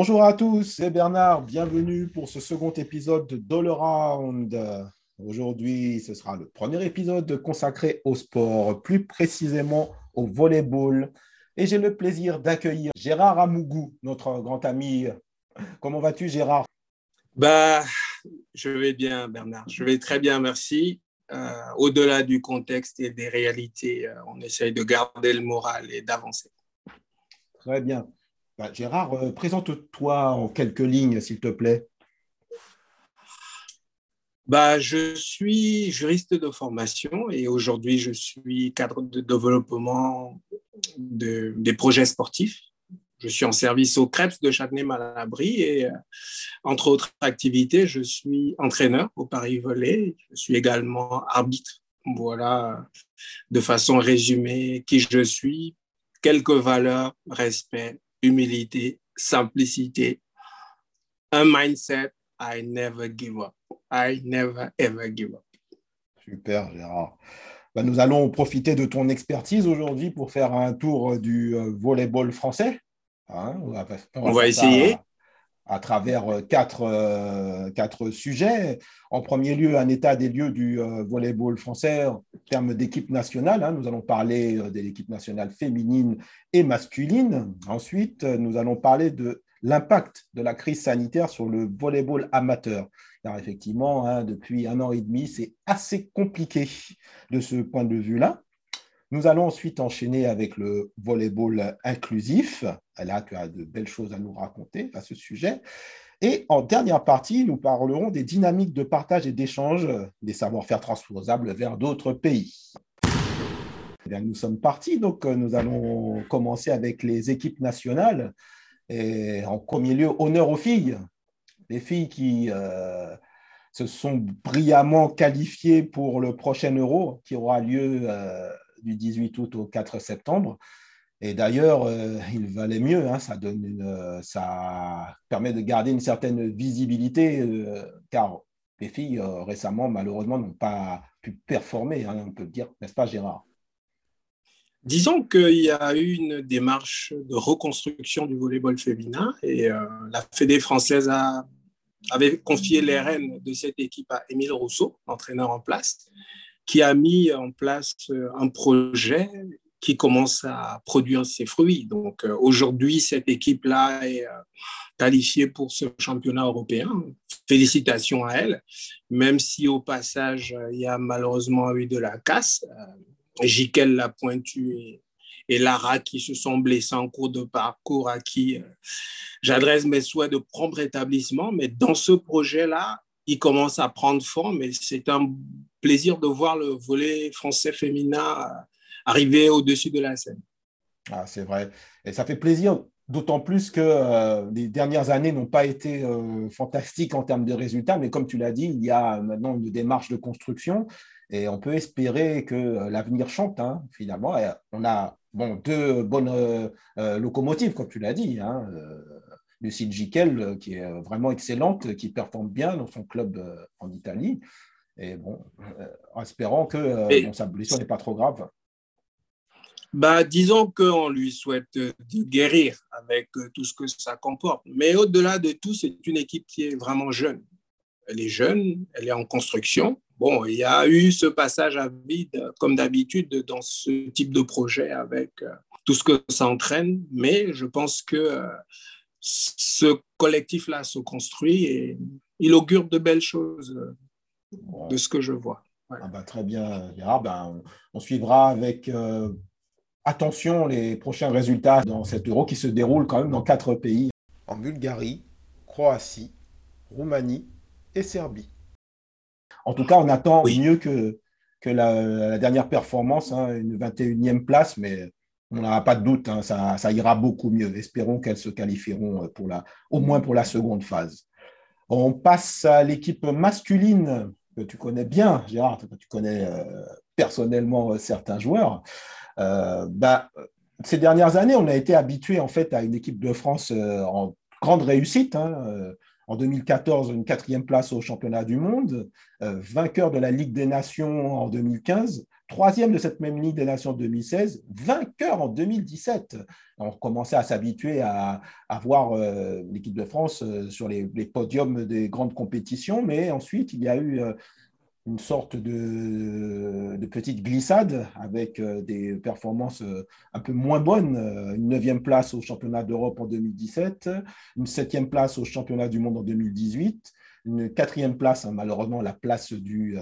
Bonjour à tous, c'est Bernard. Bienvenue pour ce second épisode de Dollar Round. Aujourd'hui, ce sera le premier épisode consacré au sport, plus précisément au volleyball. Et j'ai le plaisir d'accueillir Gérard Amougou, notre grand ami. Comment vas-tu, Gérard? Bah, Je vais bien, Bernard. Je vais très bien, merci. Euh, au-delà du contexte et des réalités, euh, on essaye de garder le moral et d'avancer. Très bien. Bah, Gérard, euh, présente-toi en quelques lignes, s'il te plaît. Bah, je suis juriste de formation et aujourd'hui, je suis cadre de développement de, des projets sportifs. Je suis en service au CREPS de Châtenay-Malabry et, euh, entre autres activités, je suis entraîneur au Paris Volley. Je suis également arbitre. Voilà, de façon résumée, qui je suis, quelques valeurs, respect, humilité, simplicité, un mindset, I never give up. I never ever give up. Super, Gérard. Ben, nous allons profiter de ton expertise aujourd'hui pour faire un tour du euh, volleyball français. Hein, on va, essayer à travers euh, quatre, euh, quatre, sujets. En premier lieu, un état des lieux du euh, volleyball français en termes d'équipe nationale. Hein. Nous allons parler de l'équipe nationale féminine et masculine. Ensuite, nous allons parler de l'impact de la crise sanitaire sur le volleyball amateur. Car effectivement, hein, depuis un an et demi, c'est assez compliqué de ce point de vue-là. Nous allons ensuite enchaîner avec le volleyball inclusif. Là, tu as de belles choses à nous raconter à ce sujet. Et en dernière partie, nous parlerons des dynamiques de partage et d'échange des savoir-faire transposables vers d'autres pays. Eh nous sommes partis, donc euh, nous allons commencer avec les équipes nationales. Et en premier lieu, honneur aux filles. Les filles qui euh, se sont brillamment qualifiées pour le prochain Euro qui aura lieu euh, du 18 août au 4 septembre. Et d'ailleurs, euh, il valait mieux, hein, ça, donne euh, ça permet de garder une certaine visibilité, euh, car les filles récemment, malheureusement, n'ont pas pu performer, hein, on peut le dire, n'est-ce pas Gérard? Disons qu'il y a eu une démarche de reconstruction du volleyball féminin et la Fédé française avait confié les rênes de cette équipe à Émile Rousseau, l'entraîneur en place qui a mis en place euh, un projet qui commence à produire ses fruits. Donc euh, aujourd'hui, cette équipe-là est euh, qualifiée pour ce championnat européen. Félicitations à elle, même si au passage, il y a malheureusement eu de la casse. Jiquel l'a pointu et, et, Lara qui se sont blessés en cours de parcours à qui j'adresse mes souhaits de prompt rétablissement. Mais dans ce projet-là, il commence à prendre forme et c'est un plaisir de voir le volet français féminin arriver au-dessus de la scène. Ah, c'est vrai. Et ça fait plaisir, d'autant plus que euh, les dernières années n'ont pas été euh, fantastiques en termes de résultats, mais comme tu l'as dit, il y a maintenant une démarche de construction et on peut espérer que euh, l'avenir chante, hein, finalement. on a bon, deux bonnes locomotives, comme tu l'as dit. Hein, Lucille qui est vraiment excellente, qui performe bien dans son club en Italie. Et bon, euh, en espérant que euh, sa blessure n'est pas trop grave. Bah, disons qu'on lui souhaite de guérir avec euh, tout ce que ça comporte. Mais au-delà de tout, c'est une équipe qui est vraiment jeune. Elle est jeune, elle est en construction. Bon, il y a eu ce passage à vide, comme d'habitude, dans ce type de projet avec tout ce que ça entraîne. Mais je pense que ce collectif-là se construit et il augure de belles choses de ce que je vois. Ah bah, très bien, Gérard. Ben, on, suivra avec euh, attention les prochains résultats dans cet euro qui se déroule quand même dans quatre pays en Bulgarie, Croatie, Roumanie et Serbie. En tout cas, on attend mieux que, que la, dernière performance, hein, une 21e place, mais on n'aura pas de doute, hein, ça, ça, ira beaucoup mieux. Espérons qu'elles se qualifieront pour la, au moins pour la seconde phase. On passe à l'équipe masculine tu connais bien, Gérard, tu connais euh, personnellement euh, certains joueurs. Euh, bah, ces dernières années, on a été habitué en fait à une équipe de France en grande réussite. Hein, En 2014, une quatrième place au championnat du monde, vainqueur de la Ligue des Nations en 2015, troisième de cette même Ligue des Nations 2016, vainqueur en 2017. On commençait à s'habituer à, voir euh, l'équipe de France euh, sur les, podiums des grandes compétitions, mais ensuite il y a eu euh, une sorte de, petite glissade avec des performances un peu moins bonnes. Une neuvième place au championnat d'Europe en 2017, une septième place au championnat du monde en 2018, une quatrième place, hein, malheureusement la place du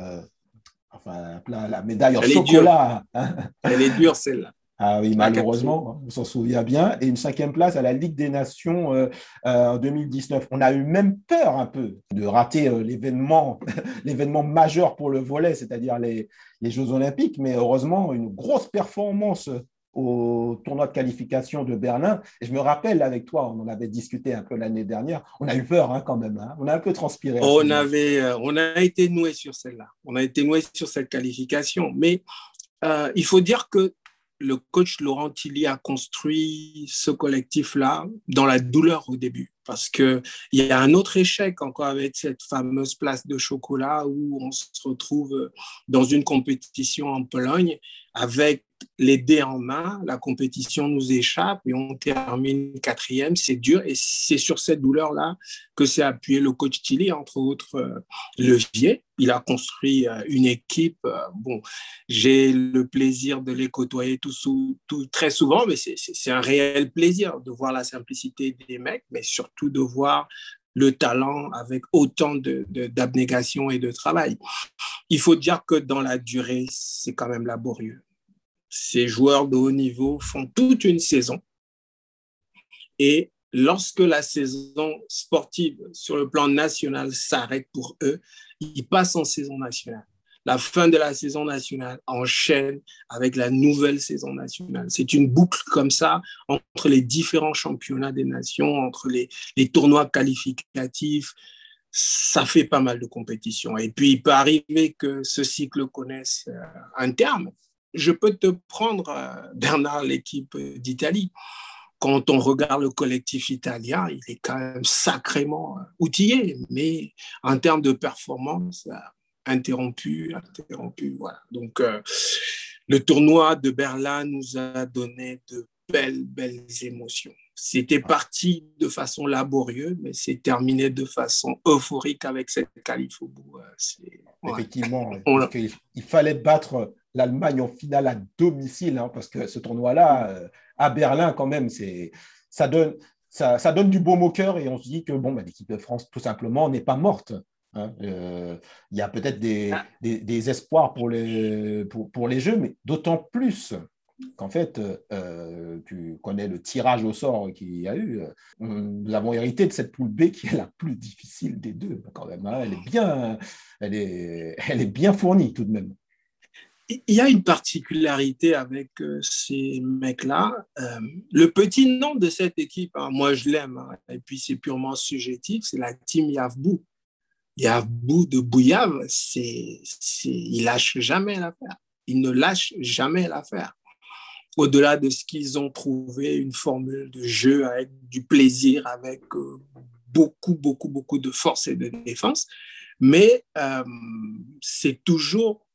enfin, la médaille en chocolat. Hein. Elle est dure, celle-là. Ah oui, malheureusement, on s'en souvient bien. Et une cinquième place à la Ligue des Nations euh, euh, en 2019. On a eu même peur un peu de rater euh, l'événement, l'événement majeur pour le volet, c'est-à-dire les, les, Jeux Olympiques. Mais heureusement, une grosse performance au tournoi de qualification de Berlin. Et je me rappelle avec toi, on en avait discuté un peu l'année dernière, on a eu peur hein, quand même, hein. on a un peu transpiré. On, avait, euh, on a été noué sur celle-là, on a été noué sur cette qualification. Mais euh, il faut dire que le coach Laurent Tilly a construit ce collectif-là dans la douleur au début. Parce qu'il y a un autre échec encore avec cette fameuse place de chocolat où on se retrouve dans une compétition en Pologne avec les dés en main, la compétition nous échappe et on termine quatrième, c'est dur. Et c'est sur cette douleur-là que s'est appuyé le coach Tilly, entre autres euh, leviers. Il a construit euh, une équipe. Euh, bon, j'ai le plaisir de les côtoyer tout, tout très souvent, mais c'est un réel plaisir de voir la simplicité des mecs, mais surtout de voir le talent avec autant d'abnégation et de travail. Il faut dire que dans la durée, c'est quand même laborieux ces joueurs de haut niveau font toute une saison. Et lorsque la saison sportive sur le plan national s'arrête pour eux, ils passent en saison nationale. La fin de la saison nationale enchaîne avec la nouvelle saison nationale. C'est une boucle comme ça entre les différents championnats des nations, entre les, tournois qualificatifs. Ça fait pas mal de compétitions. Et puis, il peut arriver que ce cycle connaisse euh, un terme je peux te prendre, euh, Bernard, l'équipe d'Italie. Quand on regarde le collectif italien, il est quand même sacrément euh, outillé, mais en termes de performance, euh, interrompu, interrompu. Voilà. Donc, le tournoi de Berlin nous a donné de belles, belles émotions. C'était parti de façon laborieuse, mais c'est terminé de façon euphorique avec cette qualif au bout. Effectivement, il fallait battre l'Allemagne en finale à domicile, hein, parce que ce tournoi-là, euh, à Berlin, quand même, c'est, ça, donne, ça, ça, donne du baume au cœur et on se dit que bon, bah, l'équipe de France, tout simplement, n'est pas morte. Hein. Euh, il y a peut-être des, ah. des, des, espoirs pour les, pour, pour les Jeux, mais d'autant plus qu'en fait, euh, tu connais le tirage au sort qu'il y a eu. Nous avons hérité de cette poule B qui est la plus difficile des deux, quand même. Hein. Elle, est bien, elle, est, elle est bien fournie tout de même il y a une particularité avec euh, ces mecs-là. Euh, le petit nom de cette équipe, hein, moi je l'aime, hein, et puis c'est purement subjectif, c'est la team Yavbou. Yavbou de Bouillave, c'est, c'est, il lâche jamais l'affaire. Il ne lâche jamais l'affaire. Au-delà de ce qu'ils ont trouvé, une formule de jeu avec du plaisir, avec euh, beaucoup, beaucoup, beaucoup de force et de défense, mais c'est toujours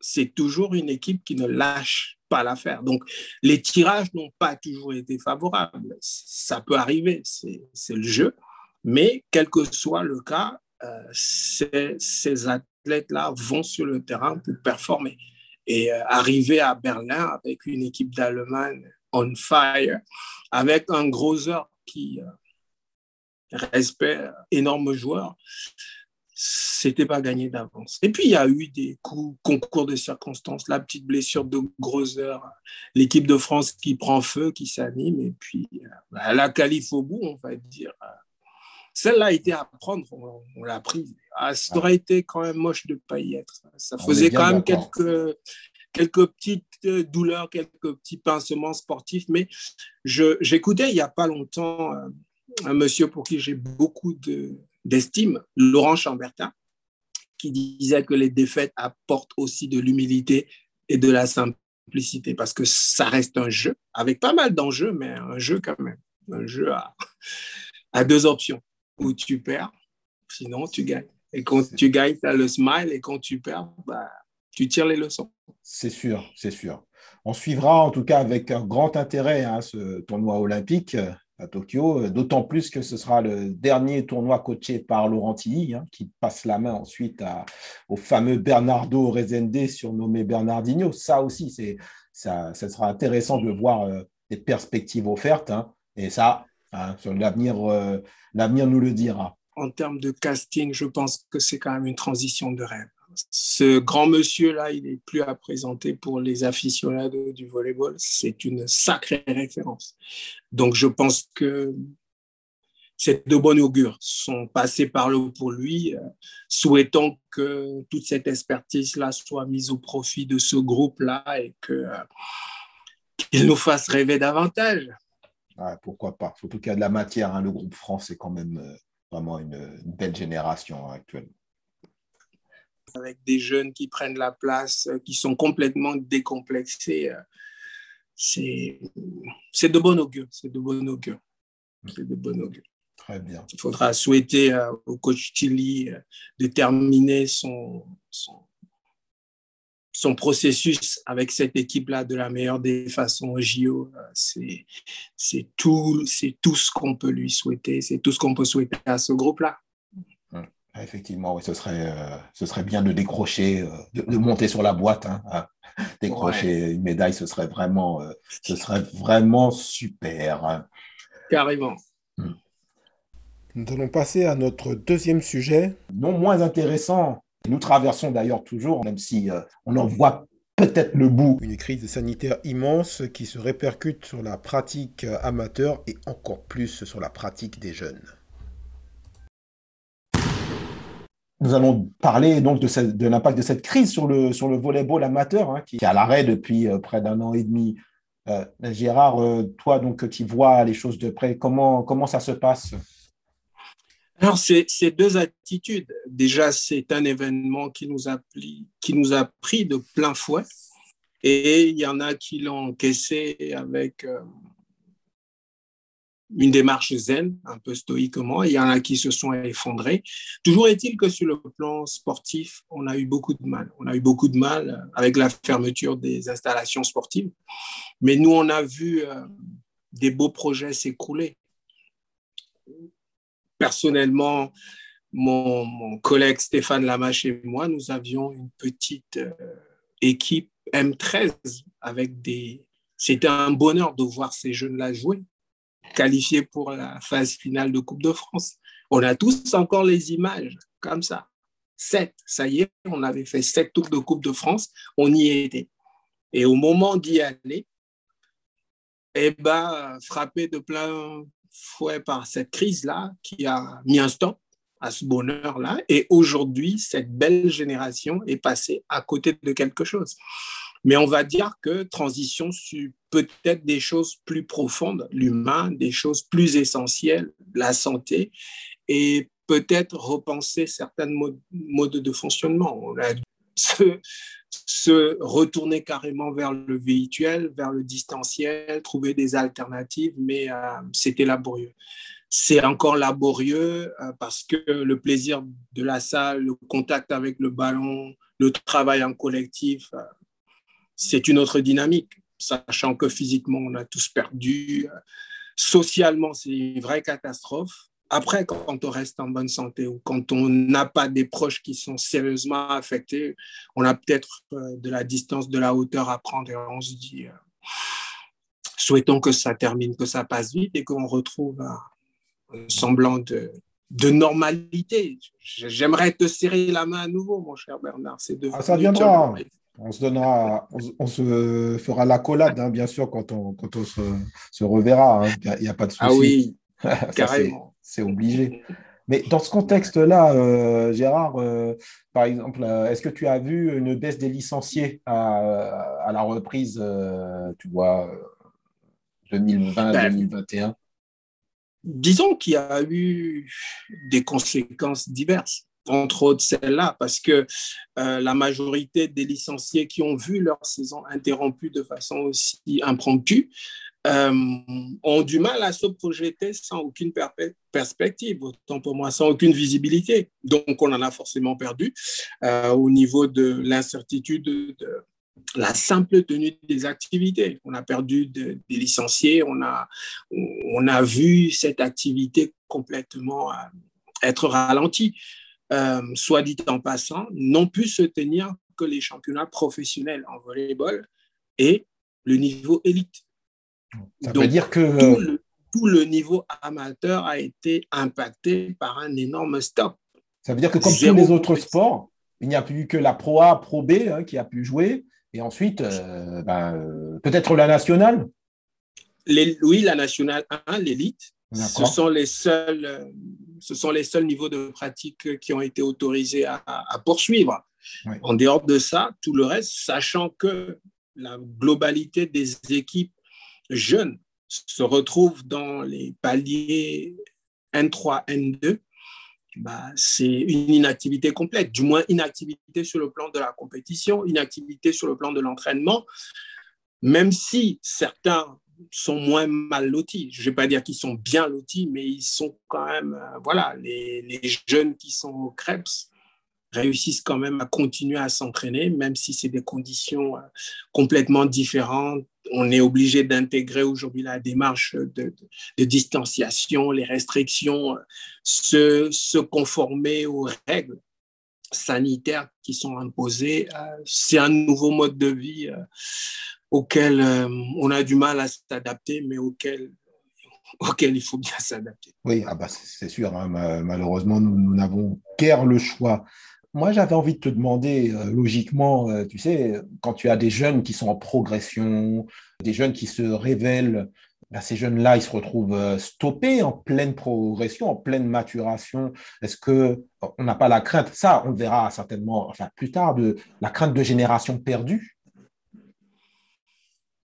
c'est toujours une équipe qui ne lâche pas l'affaire. Donc, les tirages n'ont pas toujours été favorables. Ça peut arriver, c'est le jeu. Mais quel que soit le cas, euh, ces, athlètes-là vont sur le terrain pour performer. Et euh, arriver à Berlin avec une équipe d'Allemagne on fire, avec un gros qui euh, respecte énorme joueur, c'était pas gagné d'avance. Et puis, il y a eu des coups, concours de circonstances, la petite blessure de Grosser, l'équipe de France qui prend feu, qui s'anime, et puis bah, la qualif au bout, on va dire. Celle-là a été à prendre, on, l'a prise. Ah, ça aurait été quand même moche de ne pas y être. Ça faisait quand même quelques, quelques petites douleurs, quelques petits pincements sportifs, mais j'écoutais il n'y a pas longtemps euh, un monsieur pour qui j'ai beaucoup de, d'estime, Laurent Chambertin, qui disait que les défaites apportent aussi de l'humilité et de la simplicité, parce que ça reste un jeu, avec pas mal d'enjeux, mais un jeu quand même. Un jeu à, deux options, où tu perds Sinon, tu gagnes. Et quand tu gagnes, tu as le smile. Et quand tu perds, bah, tu tires les leçons. C'est sûr, c'est sûr. On suivra en tout cas avec un grand intérêt hein, ce tournoi olympique Tokyo, euh, d'autant plus que ce sera le dernier tournoi coaché par Laurent Tilly, hein, qui passe la main ensuite au fameux Bernardo Rezende, surnommé Bernardinho. Ça aussi, c'est, ça, sera intéressant de voir euh, des perspectives offertes. Hein. et ça, sur l'avenir, l'avenir nous le dira. En termes de casting, je pense que c'est quand même une transition de rêve ce grand monsieur-là, il n'est plus à présenter pour les aficionados du volleyball. C'est une sacrée référence. Donc, je pense que c'est de bon augure. Sont passés par là pour lui. Euh, souhaitons que toute cette expertise-là soit mise au profit de ce groupe-là et euh, qu'il nous fasse rêver davantage. pourquoi pas qu'il y a de la matière. Hein. Le groupe France est quand même euh, vraiment une, belle génération actuellement avec des jeunes qui prennent la place, euh, qui sont complètement décomplexés. Euh, c'est de bon augure. C'est de bon augure. C'est de bon augure. Très bien. Il faudra souhaiter euh, au coach Tilly de terminer son, son, son, processus avec cette équipe-là de la meilleure des façons au JO. C'est tout, tout ce qu'on peut lui souhaiter. C'est tout ce qu'on peut souhaiter à ce groupe-là. Ah, effectivement, oui, ce serait, euh, ce serait bien de décrocher, euh, de, monter sur la boîte, hein, hein. décrocher une médaille, ce serait vraiment, euh, ce serait vraiment super. Hein. Carrément. Hmm. Nous allons passer à notre deuxième sujet, non moins intéressant. Nous traversons d'ailleurs toujours, même si on en voit peut-être le bout. Une crise sanitaire immense qui se répercute sur la pratique amateur et encore plus sur la pratique des jeunes. Nous allons parler donc de, l'impact de cette crise sur le, sur le volleyball amateur, hein, qui est à l'arrêt depuis euh, près d'un an et demi. Euh, Gérard, euh, toi donc tu vois les choses de près, comment, comment ça se passe? Alors, c'est deux attitudes. Déjà, c'est un événement qui nous a pris de plein fouet. Et il y en a qui l'ont encaissé avec, une démarche zen, un peu stoïquement. Il y en a qui se sont effondrés. Toujours est-il que sur le plan sportif, on a eu beaucoup de mal. On a eu beaucoup de mal avec la fermeture des installations sportives. Mais nous, on a vu euh, des beaux projets s'écrouler. Personnellement, mon, collègue Stéphane Lamache et moi, nous avions une petite euh, équipe M13 avec des... C'était un bonheur de voir ces jeunes-là jouer qualifiés pour la phase finale de Coupe de France. On a tous encore les images comme ça. Sept, ça y est, on avait fait sept tours de Coupe de France, on y était. Et au moment d'y aller, eh ben, frappé de plein fouet par cette crise-là qui a mis un stop à ce bonheur-là. Et aujourd'hui, cette belle génération est passée à côté de quelque chose. Mais on va dire que transition sur peut-être des choses plus profondes, l'humain, des choses plus essentielles, la santé, et peut-être repenser certains modes, de fonctionnement. On a se, retourner carrément vers le virtuel, vers le distanciel, trouver des alternatives, mais euh, c'était laborieux. C'est encore laborieux euh, parce que le plaisir de la salle, le contact avec le ballon, le travail en collectif, euh, c'est une autre dynamique, sachant que physiquement, on a tous perdu. Socialement, c'est une vraie catastrophe. Après, quand on reste en bonne santé ou quand on n'a pas des proches qui sont sérieusement affectés, on a peut-être euh, de la distance, de la hauteur à prendre et on se dit, euh, souhaitons que ça termine, que ça passe vite et qu'on retrouve un, semblant de, de normalité. J'aimerais te serrer la main à nouveau, mon cher Bernard. C'est de ah, ça viendra. On se donnera, on, se fera l'accolade, hein, bien sûr, quand on, quand on se, reverra. Hein. Il n'y a, pas de souci. Ah oui, carrément. C'est obligé. Mais dans ce contexte-là, euh, Gérard, euh, par exemple, euh, est-ce que tu as vu une baisse des licenciés à, la reprise, tu vois, 2020-2021 ben, Disons qu'il y a eu des conséquences diverses entre autres celle-là, parce que euh, la majorité des licenciés qui ont vu leur saison interrompue de façon aussi impromptue euh, ont du mal à se projeter sans aucune perspective, autant pour moi, sans aucune visibilité. Donc, on en a forcément perdu euh, au niveau de l'incertitude de, la simple tenue des activités. On a perdu des licenciés, on a, on a vu cette activité complètement être ralentie. Soit dit en passant, n'ont pu se tenir que les championnats professionnels en volleyball et le niveau élite. Ça veut dire que euh, tout le, niveau amateur a été impacté par un énorme stop. Ça veut dire que comme tous les autres sports, il n'y a plus que la Pro A, Pro B hein, qui a pu jouer, et ensuite euh, ben, euh, peut-être la nationale. oui, la nationale 1, l'élite. Ce sont les seuls, ce sont les seuls niveaux de pratique qui ont été autorisés à, poursuivre. En dehors de ça, tout le reste, sachant que la globalité des équipes jeunes se retrouvent dans les paliers N3, N2, bah, c'est une inactivité complète, du moins inactivité sur le plan de la compétition, inactivité sur le plan de l'entraînement, même si certains sont moins mal lotis. Je ne vais pas dire qu'ils sont bien lotis, mais ils sont quand même, euh, voilà, les, jeunes qui sont au CREPS réussissent quand même à continuer à s'entraîner, même si c'est des conditions euh, complètement différentes. On est obligé d'intégrer aujourd'hui la démarche de, distanciation, les restrictions, euh, se, conformer aux règles sanitaires qui sont imposées. C'est un nouveau mode de vie auquel on a du mal à s'adapter, mais auquel il faut bien s'adapter. Oui, ah bah c'est sûr, hein, malheureusement, nous n'avons guère le choix. Moi, j'avais envie de te demander, euh, logiquement, euh, tu sais, quand tu as des jeunes qui sont en progression, des jeunes qui se révèlent, ben, ces jeunes-là, ils se retrouvent euh, stoppés en pleine progression, en pleine maturation. Est-ce que on n'a pas la crainte, ça, on verra certainement, enfin plus tard, de la crainte de génération perdue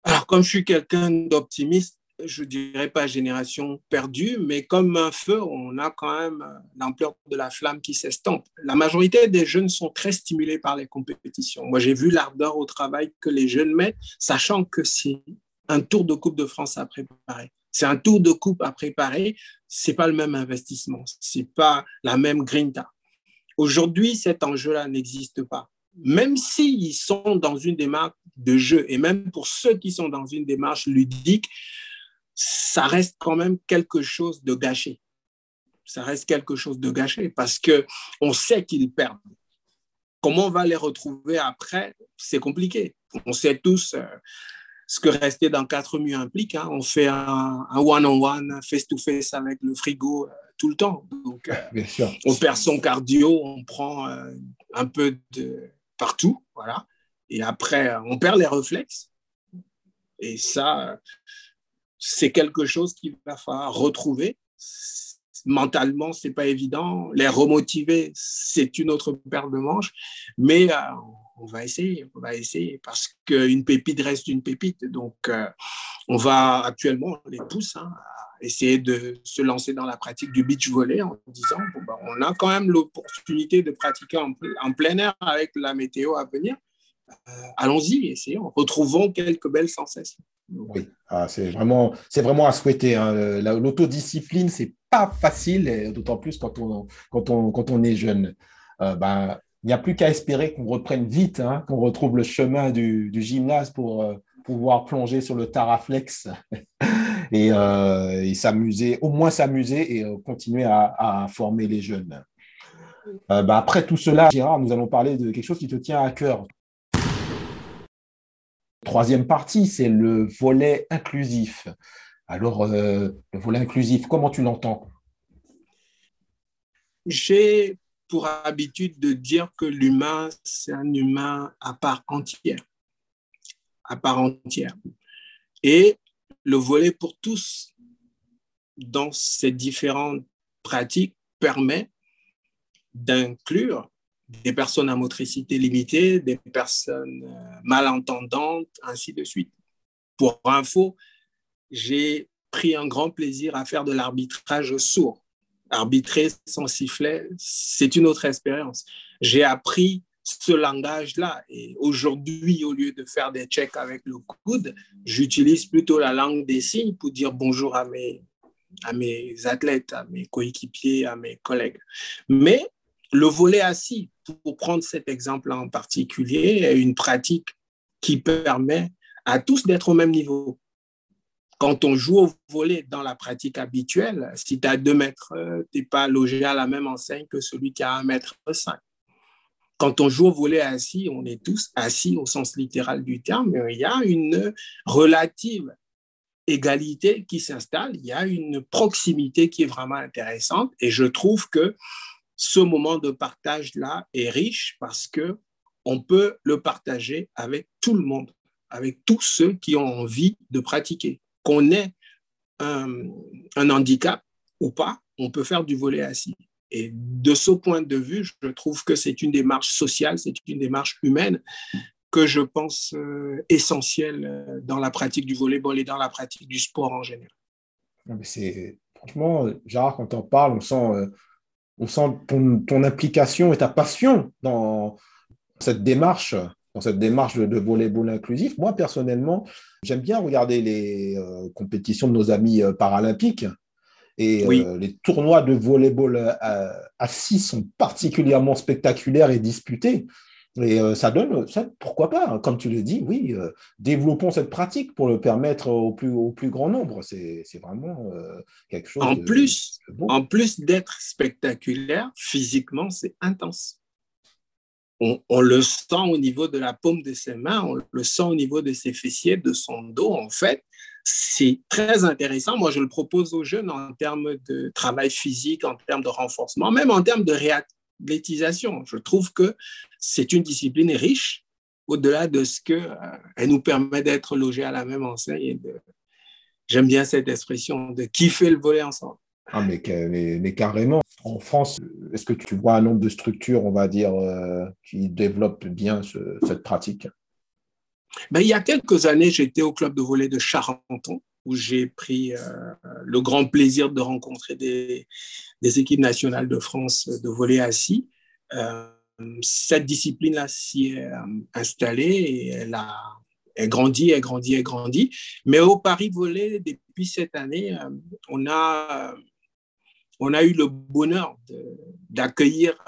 Alors, comme je suis quelqu'un d'optimiste, je dirais pas génération perdue, mais comme un feu, on a quand même euh, l'ampleur de la flamme qui s'estompe. La majorité des jeunes sont très stimulés par les compétitions. Moi, j'ai vu l'ardeur au travail que les jeunes mettent, sachant que c'est un tour de Coupe de France à préparer. C'est un tour de coupe à préparer. C'est pas le même investissement. C'est pas la même grinta. Aujourd'hui, cet enjeu-là n'existe pas. Même s'ils sont dans une démarche de jeu, et même pour ceux qui sont dans une démarche ludique, ça reste quand même quelque chose de gâché. Ça reste quelque chose de gâché parce que on sait qu'ils perdent. Comment on va les retrouver après, c'est compliqué. On sait tous euh, ce que rester dans quatre murs implique. Hein. On fait un one-on-one, face-to-face avec le frigo euh, tout le temps. Donc, euh, on perd son cardio, on prend un peu de partout, voilà. Et après, on perd les réflexes. Et ça, c'est quelque chose qu'il va falloir retrouver. Mentalement, c'est pas évident. Les remotiver, c'est une autre paire de manches. Mais euh, on va essayer, on va essayer parce qu'une pépite reste une pépite. Donc, euh, on va actuellement, on les pousse hein, essayer de se lancer dans la pratique du beach volley en disant ben, on a quand même l'opportunité de pratiquer en, plein air avec la météo à venir. Euh, allons-y, essayons, retrouvons quelques belles sensations. Oui, ah, c'est vraiment, vraiment à souhaiter. Hein. L'autodiscipline, c'est pas facile, d'autant plus quand on, quand, on, quand on est jeune. Euh, ben, il n'y a plus qu'à espérer qu'on reprenne vite, hein, qu'on retrouve le chemin du, du gymnase pour euh, pouvoir plonger sur le Taraflex et, euh, et s'amuser, au moins s'amuser et continuer à, former les jeunes. Ben, après tout cela, Gérard, nous allons parler de quelque chose qui te tient à cœur. Troisième partie, c'est le volet inclusif. Alors, euh, le volet inclusif, comment tu l'entends? J'ai pour habitude de dire que l'humain, c'est un humain à part entière. À part entière. Et le volet pour tous dans ces différentes pratiques permet d'inclure des personnes à motricité limitée, des personnes euh, malentendantes, ainsi de suite. Pour info, j'ai pris un grand plaisir à faire de l'arbitrage sourd. Arbitrer sans sifflet, c'est une autre expérience. J'ai appris ce langage-là. Et aujourd'hui, au lieu de faire des checks avec le coude, j'utilise plutôt la langue des signes pour dire bonjour à mes, à mes athlètes, à mes coéquipiers, à mes collègues. Mais le volet assis, pour prendre cet exemple en particulier, est une pratique qui permet à tous d'être au même niveau. Quand on joue au volet dans la pratique habituelle, si tu as deux mètres, euh, tu n'es pas logé à la même enseigne que celui qui a un mètre cinq. Quand on joue au volet assis, on est tous assis au sens littéral du terme, mais il y a une relative égalité qui s'installe, il y a une proximité qui est vraiment intéressante et je trouve que ce moment de partage-là est riche parce que on peut le partager avec tout le monde, avec tous ceux qui ont envie de pratiquer. Qu'on ait un, un handicap ou pas, on peut faire du volet assis. Et de ce point de vue, je trouve que c'est une démarche sociale, c'est une démarche humaine que je pense euh, essentielle euh, dans la pratique du volleyball et dans la pratique du sport en général. C'est franchement, Gérard, quand on parle, on sent, euh, ton, implication et ta passion dans cette démarche, dans cette démarche de, volleyball inclusif. Moi, personnellement, j'aime bien regarder les compétitions de nos amis paralympiques. Et les tournois de volleyball assis sont particulièrement spectaculaires et disputés. Et euh, ça donne, ça, pourquoi pas, hein, comme tu le dis, oui, euh, développons cette pratique pour le permettre au plus, au plus grand nombre. C'est vraiment euh, quelque chose. En plus, en plus d'être spectaculaire, physiquement, c'est intense. On, on, le sent au niveau de la paume de ses mains, on le sent au niveau de ses fessiers, de son dos. En fait, c'est très intéressant. Moi, je le propose aux jeunes en termes de travail physique, en termes de renforcement, même en termes de réaction je trouve que c'est une discipline riche au-delà de ce qu'elle euh, nous permet d'être logés à la même enseigne. J'aime bien cette expression de kiffer le volet ensemble. Ah, mais, mais, carrément. En France, est-ce que tu vois un nombre de structures, on va dire, euh, qui développent bien cette pratique? Ben, Il y a quelques années, j'étais au club de volet de Charenton où j'ai pris euh, le grand plaisir de rencontrer des, équipes nationales de France de volley assis. Euh, cette discipline-là s'y est euh, installée et elle a elle grandit, elle grandit, elle grandit. Mais au Paris Volley, depuis cette année, on a, on a eu le bonheur d'accueillir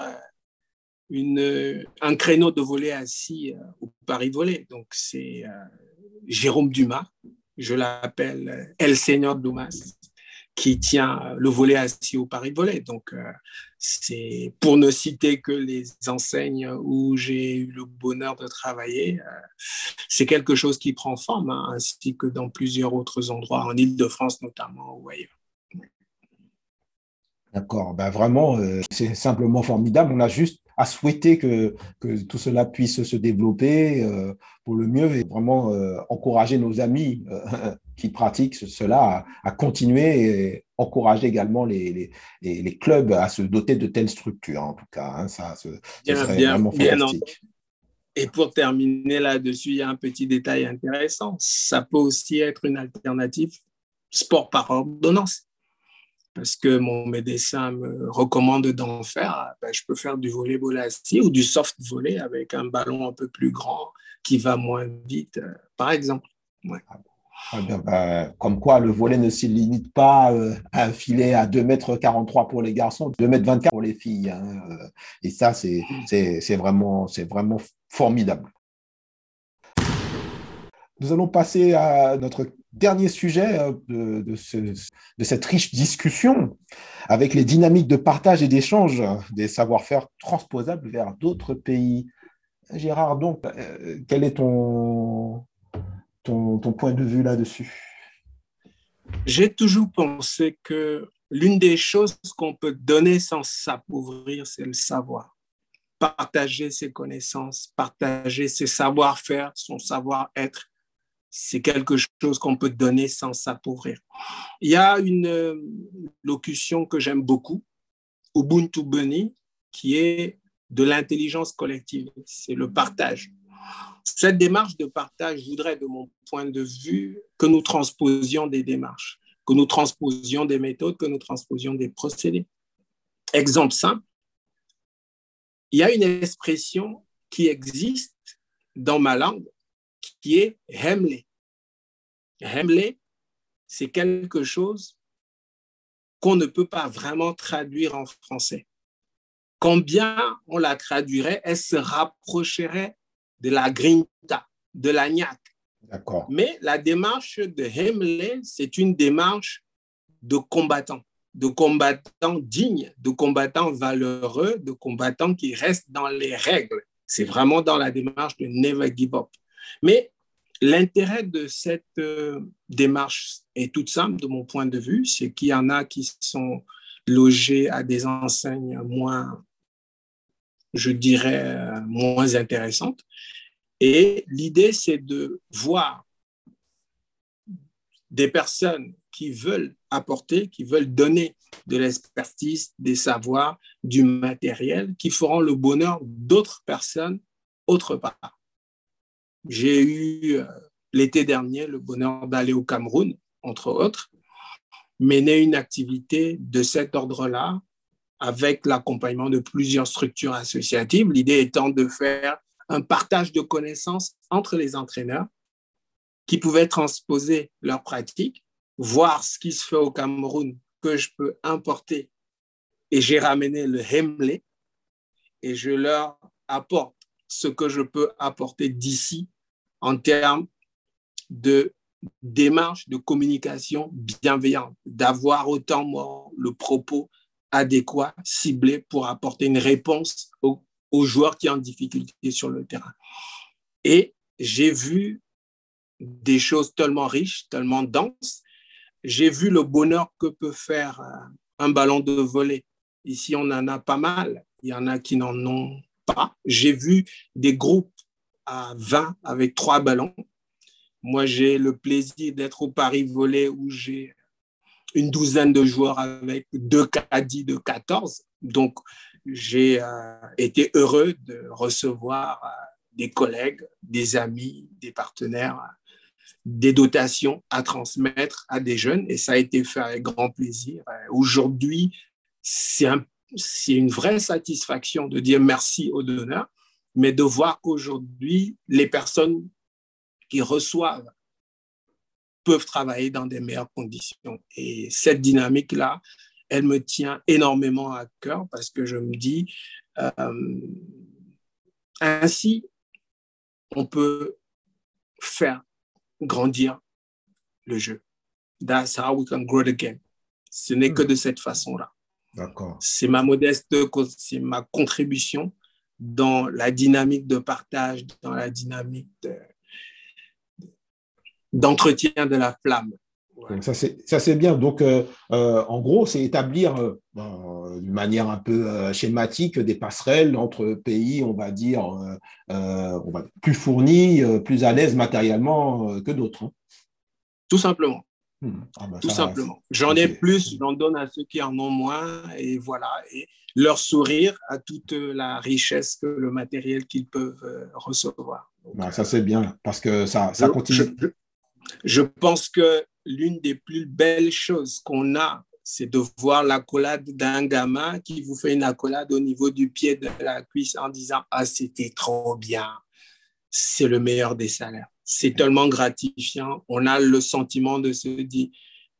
un créneau de volley assis au Paris Volley. Donc, c'est Jérôme Dumas, je l'appelle El Señor Dumas, qui tient le volet assis au Paris Volet. Donc, euh, c'est pour ne citer que les enseignes où j'ai eu le bonheur de travailler, euh, c'est quelque chose qui prend forme, hein, ainsi que dans plusieurs autres endroits, en Ile-de-France notamment ou ailleurs. D'accord, ben vraiment, euh, c'est simplement formidable. On a juste à souhaiter que, que tout cela puisse se développer euh, pour le mieux et vraiment euh, encourager nos amis qui pratiquent cela à, continuer et encourager également les, les, les, clubs à se doter de telles structures, en tout cas. Hein. ça, serait vraiment fantastique. Et pour terminer là-dessus, il y a un petit détail intéressant. Ça peut aussi être une alternative sport par ordonnance parce que mon médecin me recommande d'en faire, ben, je peux faire du volleyball assis ou du soft volley avec un ballon un peu plus grand qui va moins vite, euh, par exemple. Ah ben, comme quoi, le volet ne se limite pas euh, à un filet à 2,43 m pour les garçons, 2,24 m pour les filles. Hein, euh, et ça, c'est vraiment, vraiment formidable. Nous allons passer à notre dernier sujet euh, de, cette riche discussion avec les dynamiques de partage et d'échange des savoir-faire transposables vers d'autres pays. Gérard, donc, euh, quel est ton, ton, point de vue là-dessus? J'ai toujours pensé que l'une des choses qu'on peut donner sans s'appauvrir, c'est le savoir. Partager ses connaissances, partager ses savoir-faire, son savoir-être c'est quelque chose qu'on peut donner sans s'appauvrir. Il y a une euh, locution que j'aime beaucoup, Ubuntu Bunny, qui est de l'intelligence collective, c'est le partage. Cette démarche de partage voudrait, de mon point de vue, que nous transposions des démarches, que nous transposions des méthodes, que nous transposions des procédés. Exemple simple, il y a une expression qui existe dans ma langue, qui est Hemley. Hemley, c'est quelque chose qu'on ne peut pas vraiment traduire en français. Combien on la traduirait, elle se rapprocherait de la grinta, de la D'accord. Mais la démarche de Hemley, c'est une démarche de combattant, de combattant digne, de combattant valeureux, de combattant qui reste dans les règles. C'est vraiment dans la démarche de never give up. Mais l'intérêt de cette euh, démarche est toute simple de mon point de vue, c'est qu'il y en a qui sont logés à des enseignes moins, je dirais, moins intéressantes. Et l'idée, c'est de voir des personnes qui veulent apporter, qui veulent donner de l'expertise, des savoirs, du matériel, qui feront le bonheur d'autres personnes autre part. J'ai eu euh, l'été dernier le bonheur d'aller au Cameroun, entre autres, mener une activité de cet ordre-là avec l'accompagnement de plusieurs structures associatives, l'idée étant de faire un partage de connaissances entre les entraîneurs qui pouvaient transposer leurs pratiques, voir ce qui se fait au Cameroun que je peux importer. Et j'ai ramené le Hemley et je leur apporte ce que je peux apporter d'ici en termes de démarche de communication bienveillante, d'avoir autant le propos adéquat, ciblé pour apporter une réponse aux, aux joueurs qui sont en difficulté sur le terrain. Et j'ai vu des choses tellement riches, tellement denses. J'ai vu le bonheur que peut faire euh, un ballon de volet. Ici, on en a pas mal. Il y en a qui n'en ont pas. J'ai vu des groupes à 20 avec trois ballons. Moi, j'ai le plaisir d'être au Paris Volet où j'ai une douzaine de joueurs avec deux caddies de 14. Donc, j'ai euh, été heureux de recevoir euh, des collègues, des amis, des partenaires, des dotations à transmettre à des jeunes et ça a été fait avec grand plaisir. Euh, aujourd'hui, c'est une vraie satisfaction de dire merci aux donneurs, mais de voir qu'aujourd'hui, les personnes qui reçoivent peuvent travailler dans des meilleures conditions. Et cette dynamique-là, elle me tient énormément à cœur parce que je me dis, euh, ainsi, on peut faire grandir le jeu. That's how we can grow the game. Ce n'est que hmm. de cette façon-là. D'accord. C'est ma modeste, c'est ma contribution dans la dynamique de partage, dans la dynamique d'entretien de la flamme. Ça, c'est bien. Donc, euh, euh, en gros, c'est établir euh, d'une manière un peu schématique des passerelles entre pays, on va dire, on va, plus fournis, plus à l'aise matériellement que d'autres. Hein. Tout simplement. Hmm. Ah ben, Tout simplement. J'en ai plus, j'en donne à ceux qui en ont moins, et voilà. Et leur sourire à toute la richesse que le matériel qu'ils peuvent recevoir. Ben, ça, c'est bien, parce que ça, ça continue. je pense que l'une des plus belles choses qu'on a, c'est de voir l'accolade d'un gamin qui vous fait une accolade au niveau du pied de la cuisse en disant Ah, c'était trop bien. C'est le meilleur des salaires. C'est tellement gratifiant. On a le sentiment de se dire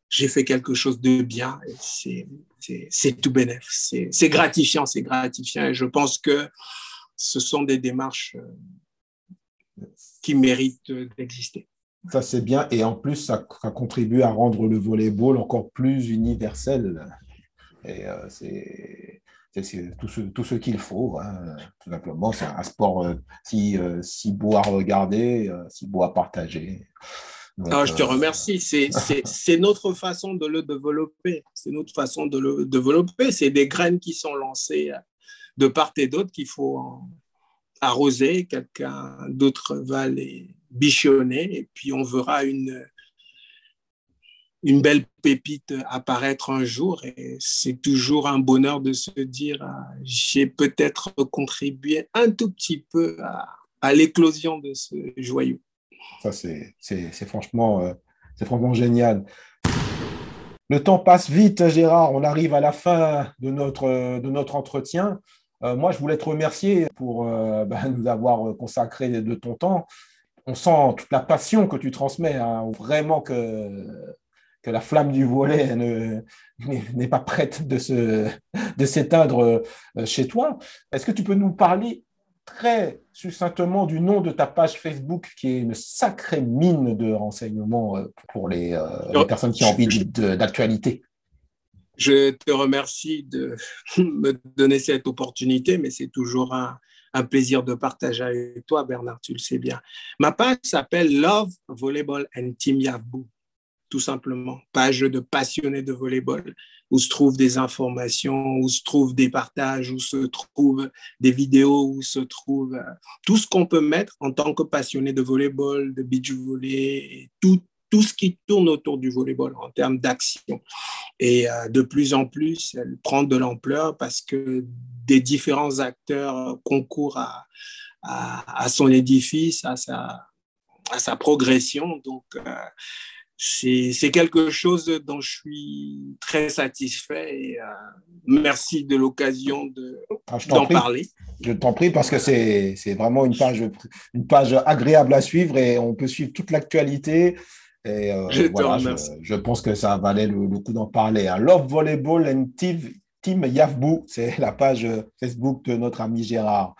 J'ai fait quelque chose de bien. C'est tout bénéfice. C'est gratifiant, c'est gratifiant. Et je pense que ce sont des démarches euh, qui méritent d'exister. Ça, c'est bien. Et en plus, ça, contribue à rendre le volleyball encore plus universel. Et euh, c'est tout ce, tout ce qu'il faut. Hein. Tout simplement, c'est un sport euh, si, euh, si beau à regarder, si beau à partager. Ah, je te remercie. C'est notre façon de le développer. C'est notre façon de le développer. C'est des graines qui sont lancées de part et d'autre qu'il faut arroser. Quelqu'un d'autre va les bichonner et puis on verra une, une belle pépite apparaître un jour et c'est toujours un bonheur de se dire ah, j'ai peut-être contribué un tout petit peu à, l'éclosion de ce joyau. Ça, c'est franchement, euh, franchement génial. Le temps passe vite, Gérard. On arrive à la fin de notre, de notre entretien. moi, je voulais te remercier pour bah, nous avoir consacré de ton temps. On sent toute la passion que tu transmets, hein. vraiment que, que la flamme du volet n'est pas prête de s'éteindre chez toi. Est-ce que tu peux nous parler très succinctement du nom de ta page Facebook, qui est une sacrée mine de renseignements euh, pour les, euh, personnes qui ont envie d'actualité? Je te remercie de me donner cette opportunité, mais c'est toujours un, plaisir de partager avec toi, Bernard, tu le sais bien. Ma page s'appelle Love Volleyball and Team Yavbou tout simplement. Page de passionnés de volleyball, où se trouvent des informations, où se trouvent des partages, où se trouvent des vidéos, où se trouve euh, tout ce qu'on peut mettre en tant que passionné de volleyball, de beach volley, tout, tout ce qui tourne autour du volleyball en termes d'action. Et euh, de plus en plus, elle prend de l'ampleur parce que des différents acteurs concourent à, à, son édifice, à sa, à sa progression. Donc, euh, c'est quelque chose dont je suis très satisfait et euh, merci de l'occasion ah, d'en parler. Je t'en prie parce que c'est vraiment une page, une page agréable à suivre et on peut suivre toute l'actualité. Et euh, je, voilà, je, pense que ça valait le, coup d'en parler. Love Volleyball and Team, Yavbou, c'est la page Facebook de notre ami Gérard.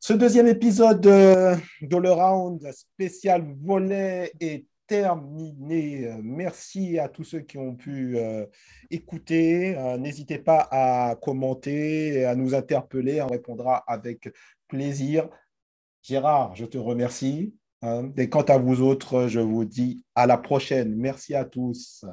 Ce deuxième épisode de, de le round spécial volet est terminé. Merci à tous ceux qui ont pu euh, écouter. Euh, n'hésitez pas à commenter, à nous interpeller. On répondra avec plaisir. Gérard, je te remercie. Hein. Et quant à vous autres, je vous dis à la prochaine. Merci à tous.